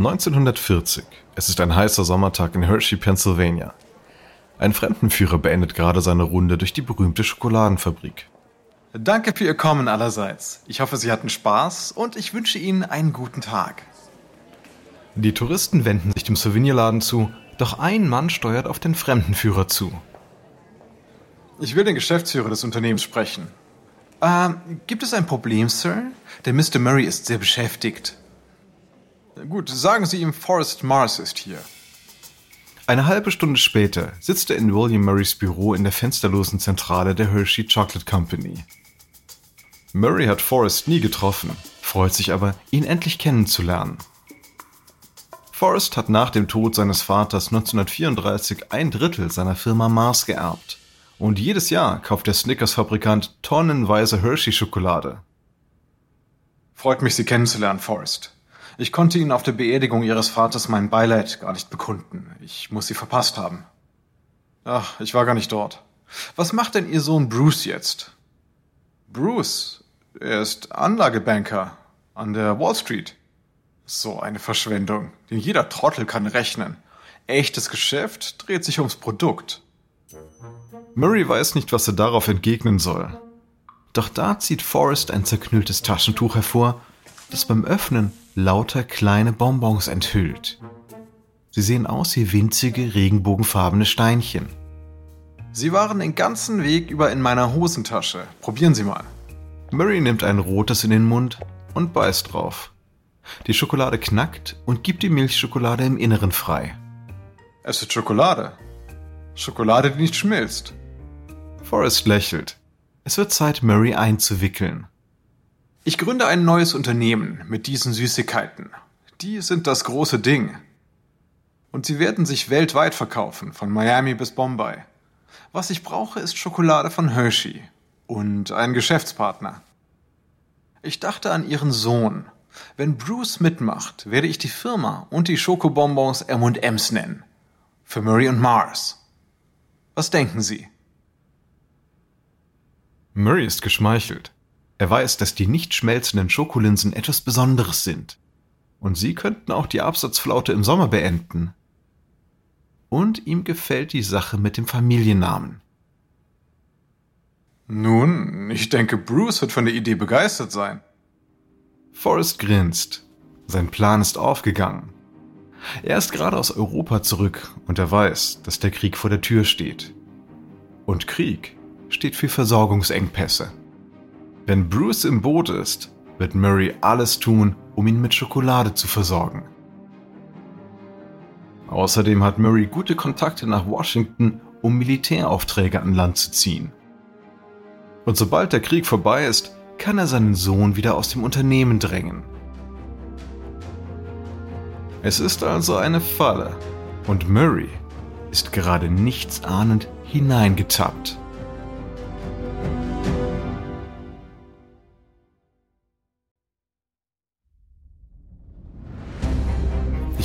1940. Es ist ein heißer Sommertag in Hershey, Pennsylvania. Ein Fremdenführer beendet gerade seine Runde durch die berühmte Schokoladenfabrik. Danke für Ihr Kommen allerseits. Ich hoffe, Sie hatten Spaß und ich wünsche Ihnen einen guten Tag. Die Touristen wenden sich dem Souvenirladen zu, doch ein Mann steuert auf den Fremdenführer zu. Ich will den Geschäftsführer des Unternehmens sprechen. Ähm, gibt es ein Problem, Sir? Der Mr. Murray ist sehr beschäftigt. Gut, sagen Sie ihm, Forrest Mars ist hier. Eine halbe Stunde später sitzt er in William Murrays Büro in der fensterlosen Zentrale der Hershey Chocolate Company. Murray hat Forrest nie getroffen, freut sich aber, ihn endlich kennenzulernen. Forrest hat nach dem Tod seines Vaters 1934 ein Drittel seiner Firma Mars geerbt. Und jedes Jahr kauft der Snickers-Fabrikant tonnenweise Hershey-Schokolade. Freut mich, Sie kennenzulernen, Forrest. Ich konnte Ihnen auf der Beerdigung Ihres Vaters mein Beileid gar nicht bekunden. Ich muss Sie verpasst haben. Ach, ich war gar nicht dort. Was macht denn Ihr Sohn Bruce jetzt? Bruce, er ist Anlagebanker an der Wall Street. So eine Verschwendung, denn jeder Trottel kann rechnen. Echtes Geschäft dreht sich ums Produkt. Murray weiß nicht, was er darauf entgegnen soll. Doch da zieht Forrest ein zerknülltes Taschentuch hervor, das beim Öffnen lauter kleine Bonbons enthüllt. Sie sehen aus wie winzige regenbogenfarbene Steinchen. Sie waren den ganzen Weg über in meiner Hosentasche. Probieren Sie mal. Murray nimmt ein rotes in den Mund und beißt drauf. Die Schokolade knackt und gibt die Milchschokolade im Inneren frei. Es ist Schokolade. Schokolade, die nicht schmilzt. Forrest lächelt. Es wird Zeit, Murray einzuwickeln. Ich gründe ein neues Unternehmen mit diesen Süßigkeiten. Die sind das große Ding. Und sie werden sich weltweit verkaufen, von Miami bis Bombay. Was ich brauche, ist Schokolade von Hershey und einen Geschäftspartner. Ich dachte an ihren Sohn. Wenn Bruce mitmacht, werde ich die Firma und die Schokobonbons M&M's nennen. Für Murray und Mars. Was denken Sie? Murray ist geschmeichelt. Er weiß, dass die nicht schmelzenden Schokolinsen etwas Besonderes sind. Und sie könnten auch die Absatzflaute im Sommer beenden. Und ihm gefällt die Sache mit dem Familiennamen. Nun, ich denke, Bruce wird von der Idee begeistert sein. Forrest grinst. Sein Plan ist aufgegangen. Er ist gerade aus Europa zurück und er weiß, dass der Krieg vor der Tür steht. Und Krieg steht für Versorgungsengpässe. Wenn Bruce im Boot ist, wird Murray alles tun, um ihn mit Schokolade zu versorgen. Außerdem hat Murray gute Kontakte nach Washington, um Militäraufträge an Land zu ziehen. Und sobald der Krieg vorbei ist, kann er seinen Sohn wieder aus dem Unternehmen drängen. Es ist also eine Falle und Murray ist gerade nichtsahnend hineingetappt.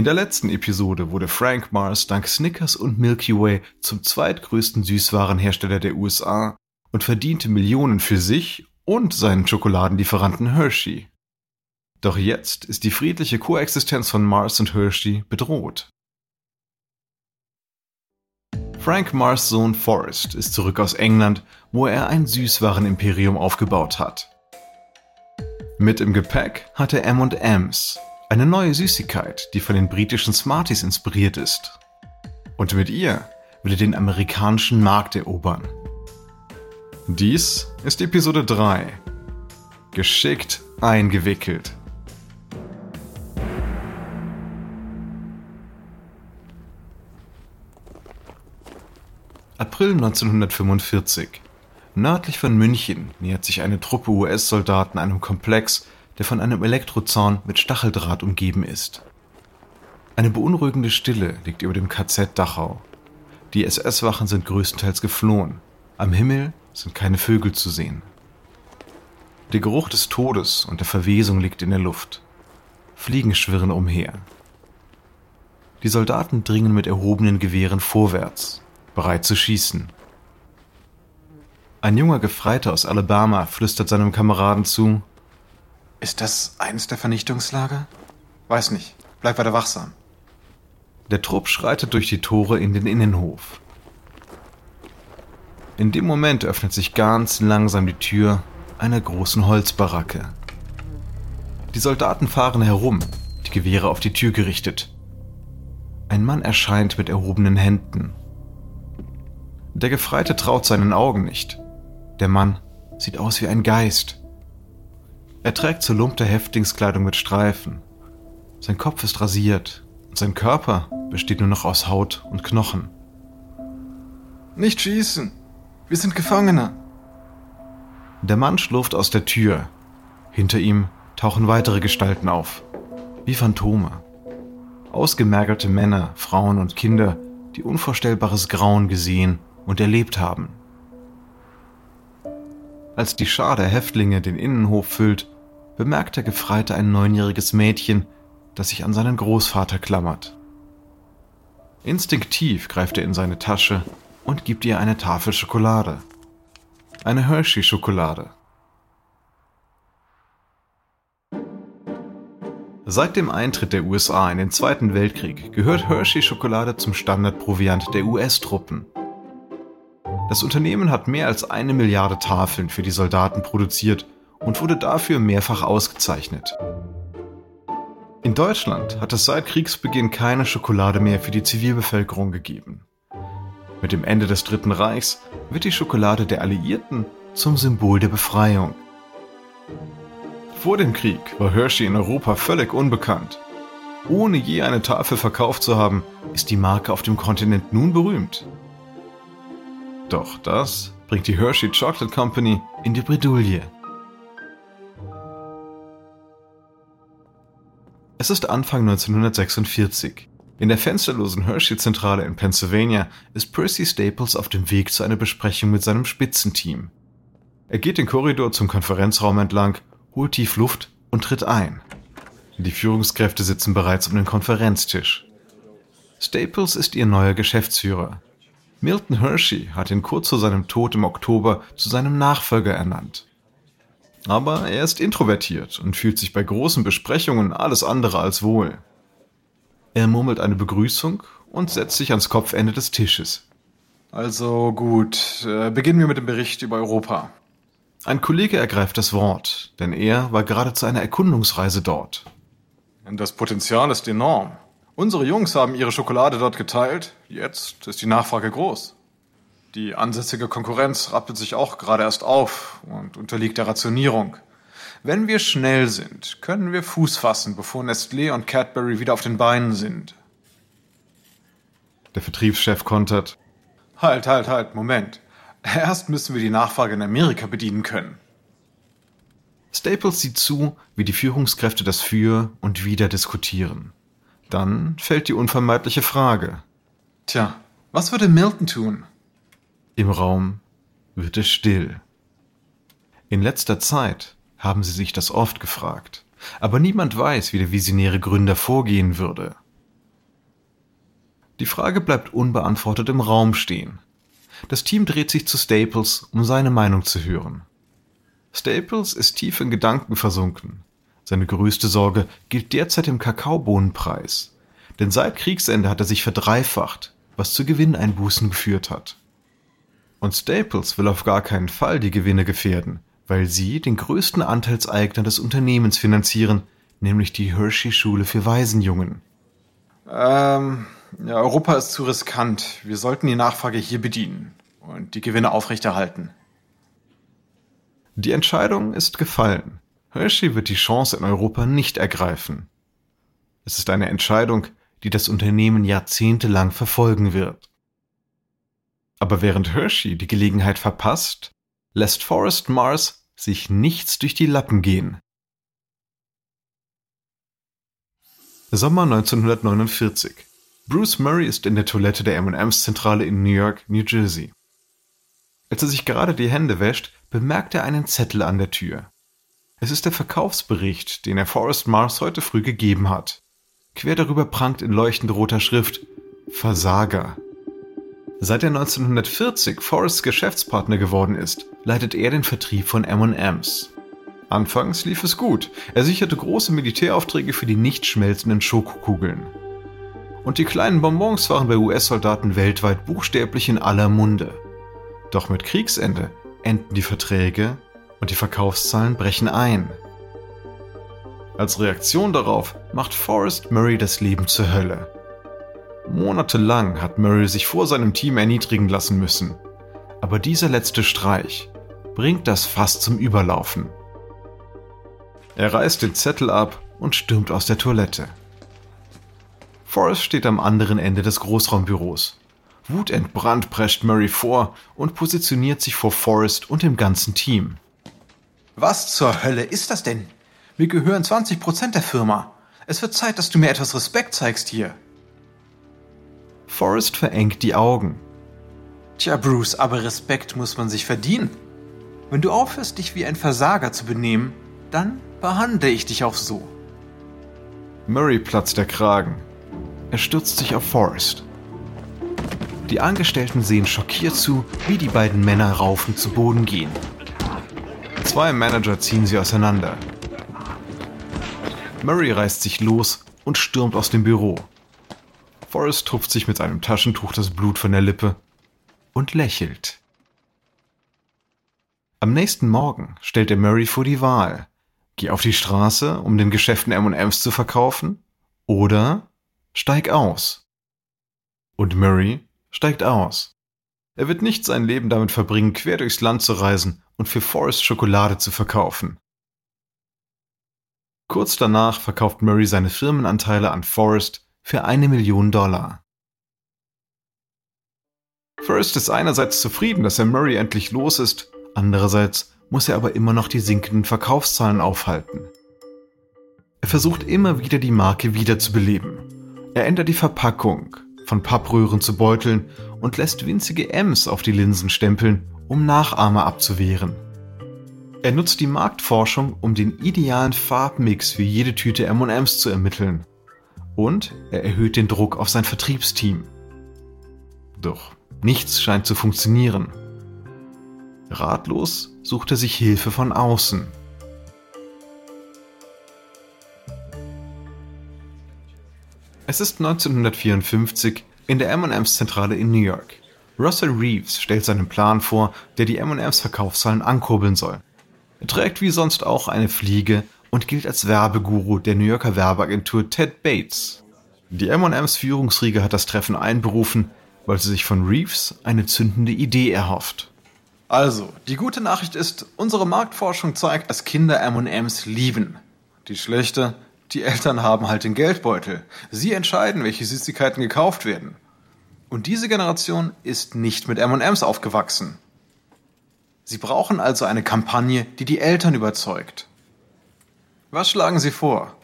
In der letzten Episode wurde Frank Mars dank Snickers und Milky Way zum zweitgrößten Süßwarenhersteller der USA und verdiente Millionen für sich und seinen Schokoladenlieferanten Hershey. Doch jetzt ist die friedliche Koexistenz von Mars und Hershey bedroht. Frank Mars Sohn Forrest ist zurück aus England, wo er ein Süßwarenimperium aufgebaut hat. Mit im Gepäck hat er M&M's, eine neue Süßigkeit, die von den britischen Smarties inspiriert ist. Und mit ihr will er den amerikanischen Markt erobern. Dies ist Episode 3. Geschickt eingewickelt. April 1945. Nördlich von München nähert sich eine Truppe US-Soldaten einem Komplex, der von einem Elektrozaun mit Stacheldraht umgeben ist. Eine beunruhigende Stille liegt über dem KZ Dachau. Die SS-Wachen sind größtenteils geflohen. Am Himmel sind keine Vögel zu sehen. Der Geruch des Todes und der Verwesung liegt in der Luft. Fliegen schwirren umher. Die Soldaten dringen mit erhobenen Gewehren vorwärts, bereit zu schießen. Ein junger Gefreiter aus Alabama flüstert seinem Kameraden zu. Ist das eines der Vernichtungslager? Weiß nicht. Bleib weiter wachsam. Der Trupp schreitet durch die Tore in den Innenhof. In dem Moment öffnet sich ganz langsam die Tür einer großen Holzbaracke. Die Soldaten fahren herum, die Gewehre auf die Tür gerichtet. Ein Mann erscheint mit erhobenen Händen. Der Gefreite traut seinen Augen nicht. Der Mann sieht aus wie ein Geist. Er trägt zerlumpte Häftlingskleidung mit Streifen. Sein Kopf ist rasiert und sein Körper besteht nur noch aus Haut und Knochen. Nicht schießen! Wir sind Gefangene! Der Mann schlurft aus der Tür. Hinter ihm tauchen weitere Gestalten auf, wie Phantome. Ausgemergelte Männer, Frauen und Kinder, die unvorstellbares Grauen gesehen und erlebt haben. Als die Schar der Häftlinge den Innenhof füllt, bemerkt der Gefreite ein neunjähriges Mädchen, das sich an seinen Großvater klammert. Instinktiv greift er in seine Tasche und gibt ihr eine Tafel Schokolade. Eine Hershey-Schokolade. Seit dem Eintritt der USA in den Zweiten Weltkrieg gehört Hershey-Schokolade zum Standardproviant der US-Truppen. Das Unternehmen hat mehr als eine Milliarde Tafeln für die Soldaten produziert und wurde dafür mehrfach ausgezeichnet. In Deutschland hat es seit Kriegsbeginn keine Schokolade mehr für die Zivilbevölkerung gegeben. Mit dem Ende des Dritten Reichs wird die Schokolade der Alliierten zum Symbol der Befreiung. Vor dem Krieg war Hershey in Europa völlig unbekannt. Ohne je eine Tafel verkauft zu haben, ist die Marke auf dem Kontinent nun berühmt. Doch das bringt die Hershey Chocolate Company in die Bredouille. Es ist Anfang 1946. In der fensterlosen Hershey-Zentrale in Pennsylvania ist Percy Staples auf dem Weg zu einer Besprechung mit seinem Spitzenteam. Er geht den Korridor zum Konferenzraum entlang, holt tief Luft und tritt ein. Die Führungskräfte sitzen bereits um den Konferenztisch. Staples ist ihr neuer Geschäftsführer. Milton Hershey hat ihn kurz vor seinem Tod im Oktober zu seinem Nachfolger ernannt. Aber er ist introvertiert und fühlt sich bei großen Besprechungen alles andere als wohl. Er murmelt eine Begrüßung und setzt sich ans Kopfende des Tisches. Also gut, äh, beginnen wir mit dem Bericht über Europa. Ein Kollege ergreift das Wort, denn er war gerade zu einer Erkundungsreise dort. Das Potenzial ist enorm. Unsere Jungs haben ihre Schokolade dort geteilt. Jetzt ist die Nachfrage groß. Die ansässige Konkurrenz rappelt sich auch gerade erst auf und unterliegt der Rationierung. Wenn wir schnell sind, können wir Fuß fassen, bevor Nestlé und Cadbury wieder auf den Beinen sind. Der Vertriebschef kontert. Halt, halt, halt, Moment. Erst müssen wir die Nachfrage in Amerika bedienen können. Staples sieht zu, wie die Führungskräfte das Für und Wider diskutieren. Dann fällt die unvermeidliche Frage. Tja, was würde Milton tun? Im Raum wird es still. In letzter Zeit haben sie sich das oft gefragt, aber niemand weiß, wie der visionäre Gründer vorgehen würde. Die Frage bleibt unbeantwortet im Raum stehen. Das Team dreht sich zu Staples, um seine Meinung zu hören. Staples ist tief in Gedanken versunken. Seine größte Sorge gilt derzeit dem Kakaobohnenpreis. Denn seit Kriegsende hat er sich verdreifacht, was zu Gewinneinbußen geführt hat. Und Staples will auf gar keinen Fall die Gewinne gefährden, weil sie den größten Anteilseigner des Unternehmens finanzieren, nämlich die Hershey-Schule für Waisenjungen. Ähm, ja, Europa ist zu riskant. Wir sollten die Nachfrage hier bedienen und die Gewinne aufrechterhalten. Die Entscheidung ist gefallen. Hershey wird die Chance in Europa nicht ergreifen. Es ist eine Entscheidung, die das Unternehmen jahrzehntelang verfolgen wird. Aber während Hershey die Gelegenheit verpasst, lässt Forrest Mars sich nichts durch die Lappen gehen. Sommer 1949. Bruce Murray ist in der Toilette der M&M's-Zentrale in New York, New Jersey. Als er sich gerade die Hände wäscht, bemerkt er einen Zettel an der Tür. Es ist der Verkaufsbericht, den er Forrest Mars heute früh gegeben hat. Quer darüber prangt in leuchtend roter Schrift Versager. Seit er 1940 Forrests Geschäftspartner geworden ist, leitet er den Vertrieb von M&M's. Anfangs lief es gut. Er sicherte große Militäraufträge für die nicht schmelzenden Schokokugeln. Und die kleinen Bonbons waren bei US-Soldaten weltweit buchstäblich in aller Munde. Doch mit Kriegsende enden die Verträge und die Verkaufszahlen brechen ein. Als Reaktion darauf macht Forrest Murray das Leben zur Hölle. Monatelang hat Murray sich vor seinem Team erniedrigen lassen müssen. Aber dieser letzte Streich bringt das Fass zum Überlaufen. Er reißt den Zettel ab und stürmt aus der Toilette. Forrest steht am anderen Ende des Großraumbüros. Wutentbrannt prescht Murray vor und positioniert sich vor Forrest und dem ganzen Team. Was zur Hölle ist das denn? Mir gehören 20 Prozent der Firma. Es wird Zeit, dass du mir etwas Respekt zeigst hier. Forrest verengt die Augen. Tja, Bruce, aber Respekt muss man sich verdienen. Wenn du aufhörst, dich wie ein Versager zu benehmen, dann behandle ich dich auch so. Murray platzt der Kragen. Er stürzt sich auf Forrest. Die Angestellten sehen schockiert zu, wie die beiden Männer raufend zu Boden gehen. Zwei Manager ziehen sie auseinander. Murray reißt sich los und stürmt aus dem Büro. Forrest tupft sich mit einem Taschentuch das Blut von der Lippe und lächelt. Am nächsten Morgen stellt er Murray vor die Wahl. Geh auf die Straße, um den Geschäften M&M's zu verkaufen, oder steig aus. Und Murray steigt aus. Er wird nicht sein Leben damit verbringen, quer durchs Land zu reisen und für Forrest Schokolade zu verkaufen. Kurz danach verkauft Murray seine Firmenanteile an Forrest für eine Million Dollar. Forrest ist einerseits zufrieden, dass er Murray endlich los ist, andererseits muss er aber immer noch die sinkenden Verkaufszahlen aufhalten. Er versucht immer wieder die Marke wiederzubeleben. Er ändert die Verpackung, von Pappröhren zu Beuteln und lässt winzige M's auf die Linsen stempeln, um Nachahmer abzuwehren. Er nutzt die Marktforschung, um den idealen Farbmix für jede Tüte M&M's zu ermitteln. Und er erhöht den Druck auf sein Vertriebsteam. Doch nichts scheint zu funktionieren. Ratlos sucht er sich Hilfe von außen. Es ist 1954 in der M&M's Zentrale in New York. Russell Reeves stellt seinen Plan vor, der die M&M's Verkaufszahlen ankurbeln soll. Er trägt wie sonst auch eine Fliege und gilt als Werbeguru der New Yorker Werbeagentur Ted Bates. Die M&M's Führungsriege hat das Treffen einberufen, weil sie sich von Reeves eine zündende Idee erhofft. Also, die gute Nachricht ist, unsere Marktforschung zeigt, dass Kinder M&M's lieben. Die schlechte, die Eltern haben halt den Geldbeutel. Sie entscheiden, welche Süßigkeiten gekauft werden. Und diese Generation ist nicht mit M&Ms aufgewachsen. Sie brauchen also eine Kampagne, die die Eltern überzeugt. Was schlagen Sie vor?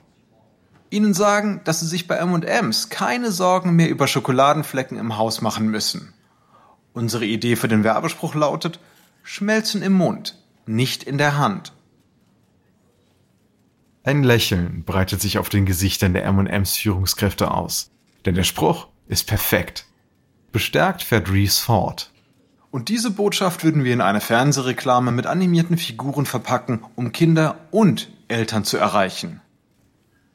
Ihnen sagen, dass Sie sich bei M&Ms keine Sorgen mehr über Schokoladenflecken im Haus machen müssen. Unsere Idee für den Werbespruch lautet, Schmelzen im Mund, nicht in der Hand. Ein Lächeln breitet sich auf den Gesichtern der M&M's Führungskräfte aus, denn der Spruch ist perfekt. Bestärkt fährt Reese fort. Und diese Botschaft würden wir in eine Fernsehreklame mit animierten Figuren verpacken, um Kinder und Eltern zu erreichen.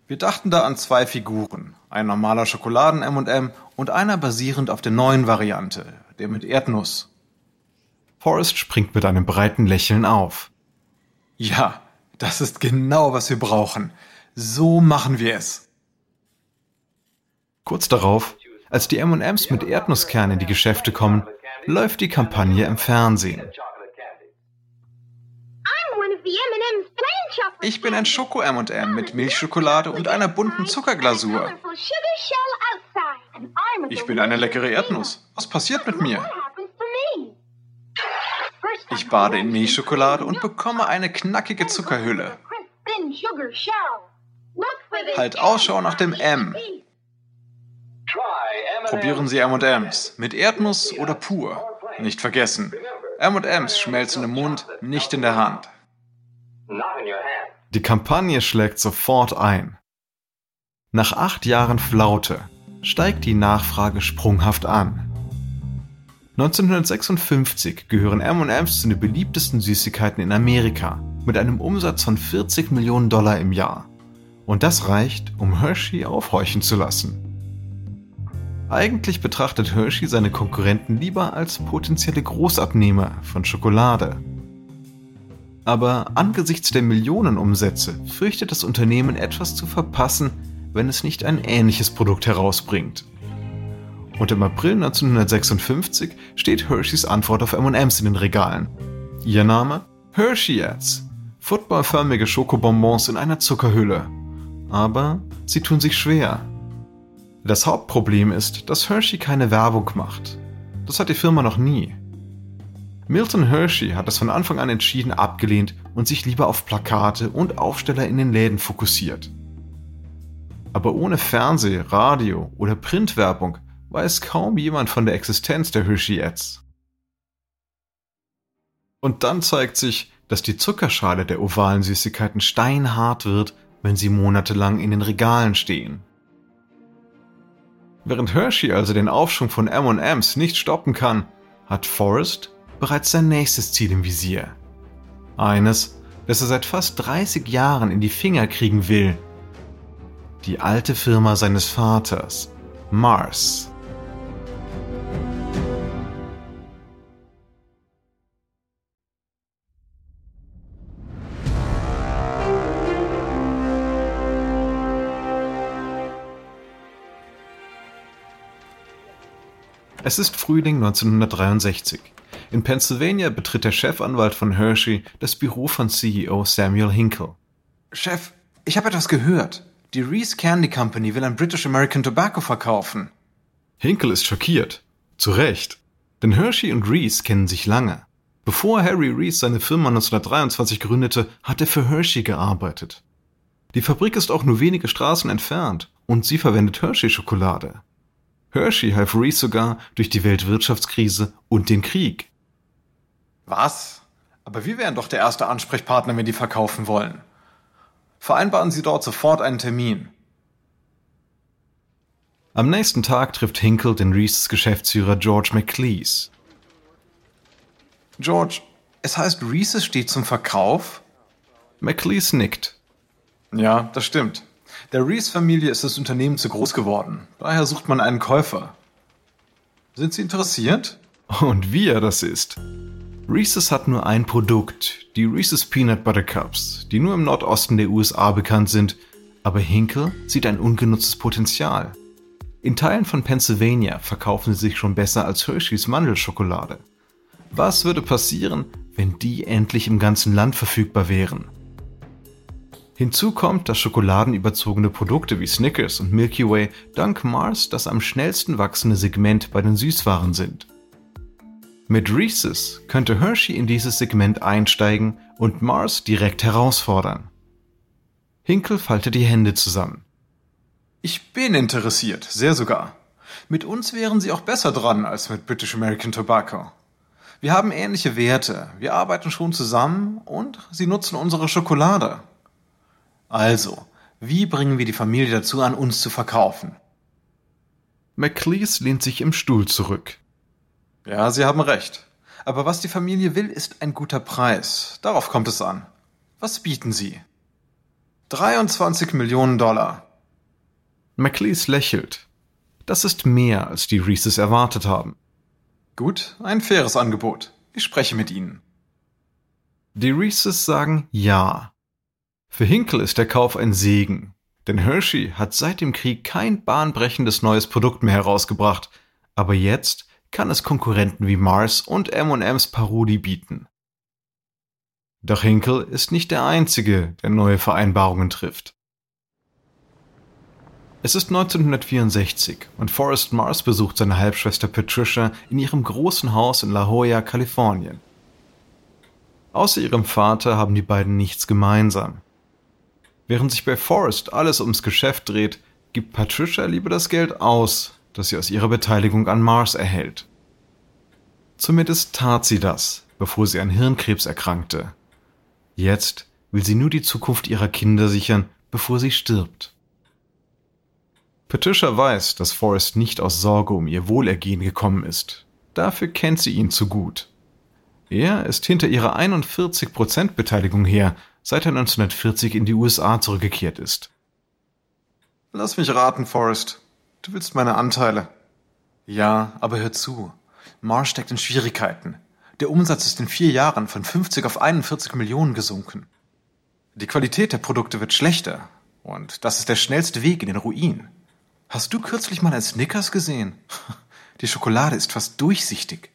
Wir dachten da an zwei Figuren, ein normaler Schokoladen M&M und einer basierend auf der neuen Variante, der mit Erdnuss. Forrest springt mit einem breiten Lächeln auf. Ja, das ist genau, was wir brauchen. So machen wir es. Kurz darauf, als die M&Ms mit Erdnusskernen in die Geschäfte kommen, läuft die Kampagne im Fernsehen. Ich bin ein Schoko-M&M mit Milchschokolade und einer bunten Zuckerglasur. Ich bin eine leckere Erdnuss. Was passiert mit mir? Ich bade in Milchschokolade und bekomme eine knackige Zuckerhülle. Halt Ausschau nach dem M. Probieren Sie M&M's mit Erdnuss oder pur. Nicht vergessen, M&M's schmelzen im Mund, nicht in der Hand. Die Kampagne schlägt sofort ein. Nach acht Jahren Flaute steigt die Nachfrage sprunghaft an. 1956 gehören M&M's zu den beliebtesten Süßigkeiten in Amerika mit einem Umsatz von 40 Millionen Dollar im Jahr. Und das reicht, um Hershey aufhorchen zu lassen. Eigentlich betrachtet Hershey seine Konkurrenten lieber als potenzielle Großabnehmer von Schokolade. Aber angesichts der Millionenumsätze fürchtet das Unternehmen etwas zu verpassen, wenn es nicht ein ähnliches Produkt herausbringt. Und im April 1956 steht Hersheys Antwort auf M&M's in den Regalen. Ihr Name? Hersheyets. Footballförmige Schokobonbons in einer Zuckerhülle. Aber sie tun sich schwer. Das Hauptproblem ist, dass Hershey keine Werbung macht. Das hat die Firma noch nie. Milton Hershey hat es von Anfang an entschieden abgelehnt und sich lieber auf Plakate und Aufsteller in den Läden fokussiert. Aber ohne Fernseh-, Radio- oder Printwerbung weiß kaum jemand von der Existenz der Hershey-Ads. Und dann zeigt sich, dass die Zuckerschale der ovalen Süßigkeiten steinhart wird, wenn sie monatelang in den Regalen stehen. Während Hershey also den Aufschwung von M&M's nicht stoppen kann, hat Forrest bereits sein nächstes Ziel im Visier. Eines, das er seit fast 30 Jahren in die Finger kriegen will. Die alte Firma seines Vaters, Mars. Es ist Frühling 1963. In Pennsylvania betritt der Chefanwalt von Hershey das Büro von CEO Samuel Hinkle. Chef, ich habe etwas gehört. Die Reese Candy Company will an British American Tobacco verkaufen. Hinkle ist schockiert. Zu Recht. Denn Hershey und Reese kennen sich lange. Bevor Harry Reese seine Firma 1923 gründete, hat er für Hershey gearbeitet. Die Fabrik ist auch nur wenige Straßen entfernt und sie verwendet Hershey-Schokolade. Hershey half Reese sogar durch die Weltwirtschaftskrise und den Krieg. Was? Aber wir wären doch der erste Ansprechpartner, wenn die verkaufen wollen. Vereinbaren Sie dort sofort einen Termin. Am nächsten Tag trifft Hinkle den Reeses Geschäftsführer George McLeese. George, es heißt, Reeses steht zum Verkauf? McLeese nickt. Ja, das stimmt. Der Reese-Familie ist das Unternehmen zu groß geworden. Daher sucht man einen Käufer. Sind Sie interessiert? Und wie er das ist. Reese's hat nur ein Produkt, die Reese's Peanut Butter Cups, die nur im Nordosten der USA bekannt sind, aber Hinkle sieht ein ungenutztes Potenzial. In Teilen von Pennsylvania verkaufen sie sich schon besser als Hershey's Mandelschokolade. Was würde passieren, wenn die endlich im ganzen Land verfügbar wären? Hinzu kommt, dass schokoladenüberzogene Produkte wie Snickers und Milky Way dank Mars das am schnellsten wachsende Segment bei den Süßwaren sind. Mit Reese's könnte Hershey in dieses Segment einsteigen und Mars direkt herausfordern. Hinkel faltet die Hände zusammen. Ich bin interessiert, sehr sogar. Mit uns wären Sie auch besser dran als mit British American Tobacco. Wir haben ähnliche Werte, wir arbeiten schon zusammen und Sie nutzen unsere Schokolade. Also, wie bringen wir die Familie dazu an, uns zu verkaufen? McLeese lehnt sich im Stuhl zurück. Ja, Sie haben recht. Aber was die Familie will, ist ein guter Preis. Darauf kommt es an. Was bieten Sie? 23 Millionen Dollar. McLeese lächelt. Das ist mehr, als die Reeses erwartet haben. Gut, ein faires Angebot. Ich spreche mit Ihnen. Die Reeses sagen ja. Für Hinkel ist der Kauf ein Segen, denn Hershey hat seit dem Krieg kein bahnbrechendes neues Produkt mehr herausgebracht, aber jetzt kann es Konkurrenten wie Mars und M&M's Parodie bieten. Doch Hinkel ist nicht der Einzige, der neue Vereinbarungen trifft. Es ist 1964 und Forrest Mars besucht seine Halbschwester Patricia in ihrem großen Haus in La Jolla, Kalifornien. Außer ihrem Vater haben die beiden nichts gemeinsam. Während sich bei Forrest alles ums Geschäft dreht, gibt Patricia lieber das Geld aus, das sie aus ihrer Beteiligung an Mars erhält. Zumindest tat sie das, bevor sie an Hirnkrebs erkrankte. Jetzt will sie nur die Zukunft ihrer Kinder sichern, bevor sie stirbt. Patricia weiß, dass Forrest nicht aus Sorge um ihr Wohlergehen gekommen ist. Dafür kennt sie ihn zu gut. Er ist hinter ihrer 41% Beteiligung her, seit er 1940 in die USA zurückgekehrt ist. Lass mich raten, Forrest. Du willst meine Anteile. Ja, aber hör zu. Mars steckt in Schwierigkeiten. Der Umsatz ist in vier Jahren von 50 auf 41 Millionen gesunken. Die Qualität der Produkte wird schlechter. Und das ist der schnellste Weg in den Ruin. Hast du kürzlich mal ein Snickers gesehen? Die Schokolade ist fast durchsichtig.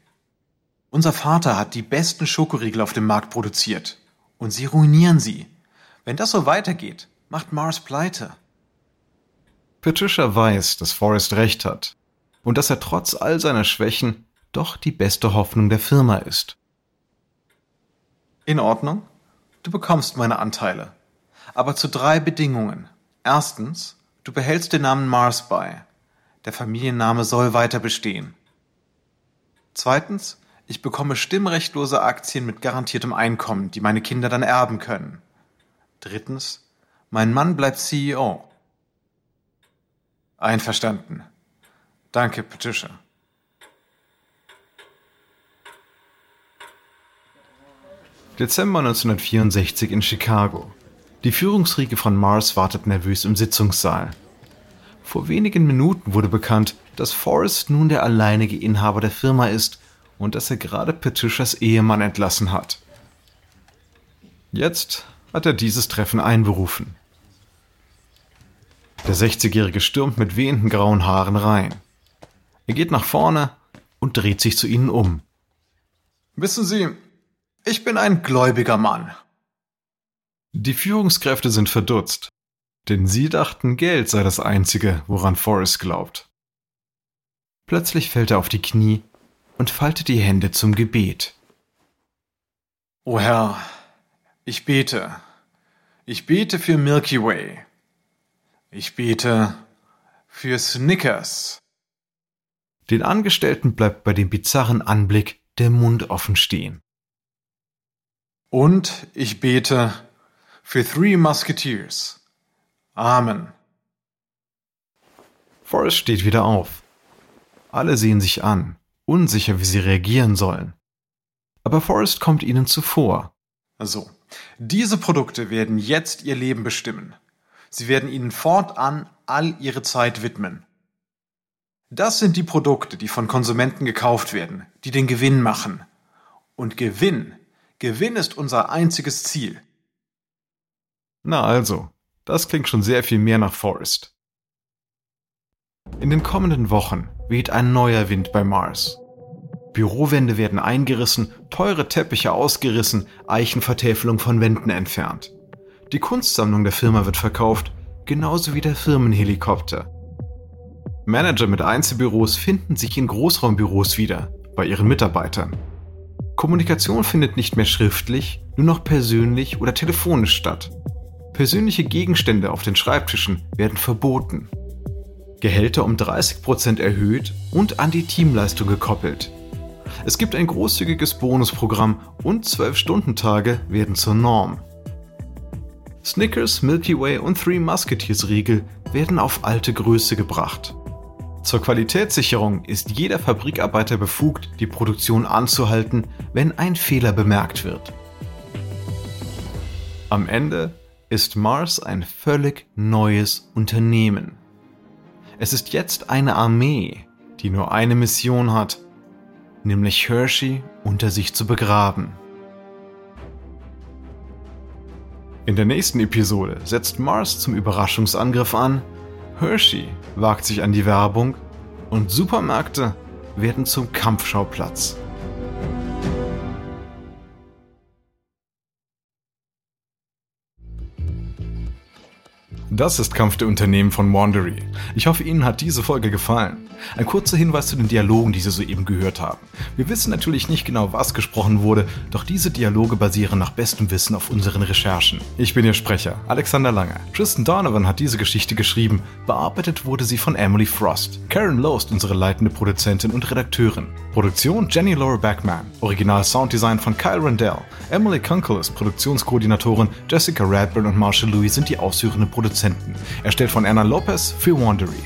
Unser Vater hat die besten Schokoriegel auf dem Markt produziert. Und sie ruinieren sie. Wenn das so weitergeht, macht Mars pleite. Patricia weiß, dass Forrest recht hat und dass er trotz all seiner Schwächen doch die beste Hoffnung der Firma ist. In Ordnung. Du bekommst meine Anteile. Aber zu drei Bedingungen. Erstens, du behältst den Namen Mars bei. Der Familienname soll weiter bestehen. Zweitens, ich bekomme stimmrechtlose Aktien mit garantiertem Einkommen, die meine Kinder dann erben können. Drittens, mein Mann bleibt CEO. Einverstanden. Danke, Patricia. Dezember 1964 in Chicago. Die Führungsriege von Mars wartet nervös im Sitzungssaal. Vor wenigen Minuten wurde bekannt, dass Forrest nun der alleinige Inhaber der Firma ist und dass er gerade Patricias Ehemann entlassen hat. Jetzt hat er dieses Treffen einberufen. Der 60-Jährige stürmt mit wehenden grauen Haaren rein. Er geht nach vorne und dreht sich zu ihnen um. Wissen Sie, ich bin ein gläubiger Mann. Die Führungskräfte sind verdutzt, denn sie dachten, Geld sei das Einzige, woran Forrest glaubt. Plötzlich fällt er auf die Knie und faltet die Hände zum Gebet. O Herr, ich bete. Ich bete für Milky Way. Ich bete für Snickers. Den Angestellten bleibt bei dem bizarren Anblick der Mund offen stehen. Und ich bete für Three Musketeers. Amen. Forrest steht wieder auf. Alle sehen sich an unsicher, wie sie reagieren sollen. Aber Forrest kommt ihnen zuvor. Also, diese Produkte werden jetzt ihr Leben bestimmen. Sie werden ihnen fortan all ihre Zeit widmen. Das sind die Produkte, die von Konsumenten gekauft werden, die den Gewinn machen. Und Gewinn, Gewinn ist unser einziges Ziel. Na also, das klingt schon sehr viel mehr nach Forrest. In den kommenden Wochen weht ein neuer Wind bei Mars. Bürowände werden eingerissen, teure Teppiche ausgerissen, Eichenvertäfelung von Wänden entfernt. Die Kunstsammlung der Firma wird verkauft, genauso wie der Firmenhelikopter. Manager mit Einzelbüros finden sich in Großraumbüros wieder, bei ihren Mitarbeitern. Kommunikation findet nicht mehr schriftlich, nur noch persönlich oder telefonisch statt. Persönliche Gegenstände auf den Schreibtischen werden verboten. Gehälter um 30% erhöht und an die Teamleistung gekoppelt. Es gibt ein großzügiges Bonusprogramm und 12-Stunden-Tage werden zur Norm. Snickers, Milky Way und Three Musketeers Riegel werden auf alte Größe gebracht. Zur Qualitätssicherung ist jeder Fabrikarbeiter befugt, die Produktion anzuhalten, wenn ein Fehler bemerkt wird. Am Ende ist Mars ein völlig neues Unternehmen. Es ist jetzt eine Armee, die nur eine Mission hat, nämlich Hershey unter sich zu begraben. In der nächsten Episode setzt Mars zum Überraschungsangriff an, Hershey wagt sich an die Werbung und Supermärkte werden zum Kampfschauplatz. Das ist Kampf der Unternehmen von Wandery. Ich hoffe, Ihnen hat diese Folge gefallen. Ein kurzer Hinweis zu den Dialogen, die Sie soeben gehört haben. Wir wissen natürlich nicht genau, was gesprochen wurde, doch diese Dialoge basieren nach bestem Wissen auf unseren Recherchen. Ich bin Ihr Sprecher, Alexander Lange. Tristan Donovan hat diese Geschichte geschrieben, bearbeitet wurde sie von Emily Frost. Karen Lowe ist unsere leitende Produzentin und Redakteurin. Produktion Jenny Laura Backman. Original Sounddesign von Kyle Randell. Emily Kunkel ist Produktionskoordinatorin, Jessica Radburn und Marshall Louis sind die ausführenden Produzenten. Erstellt von Anna Lopez für Wandery.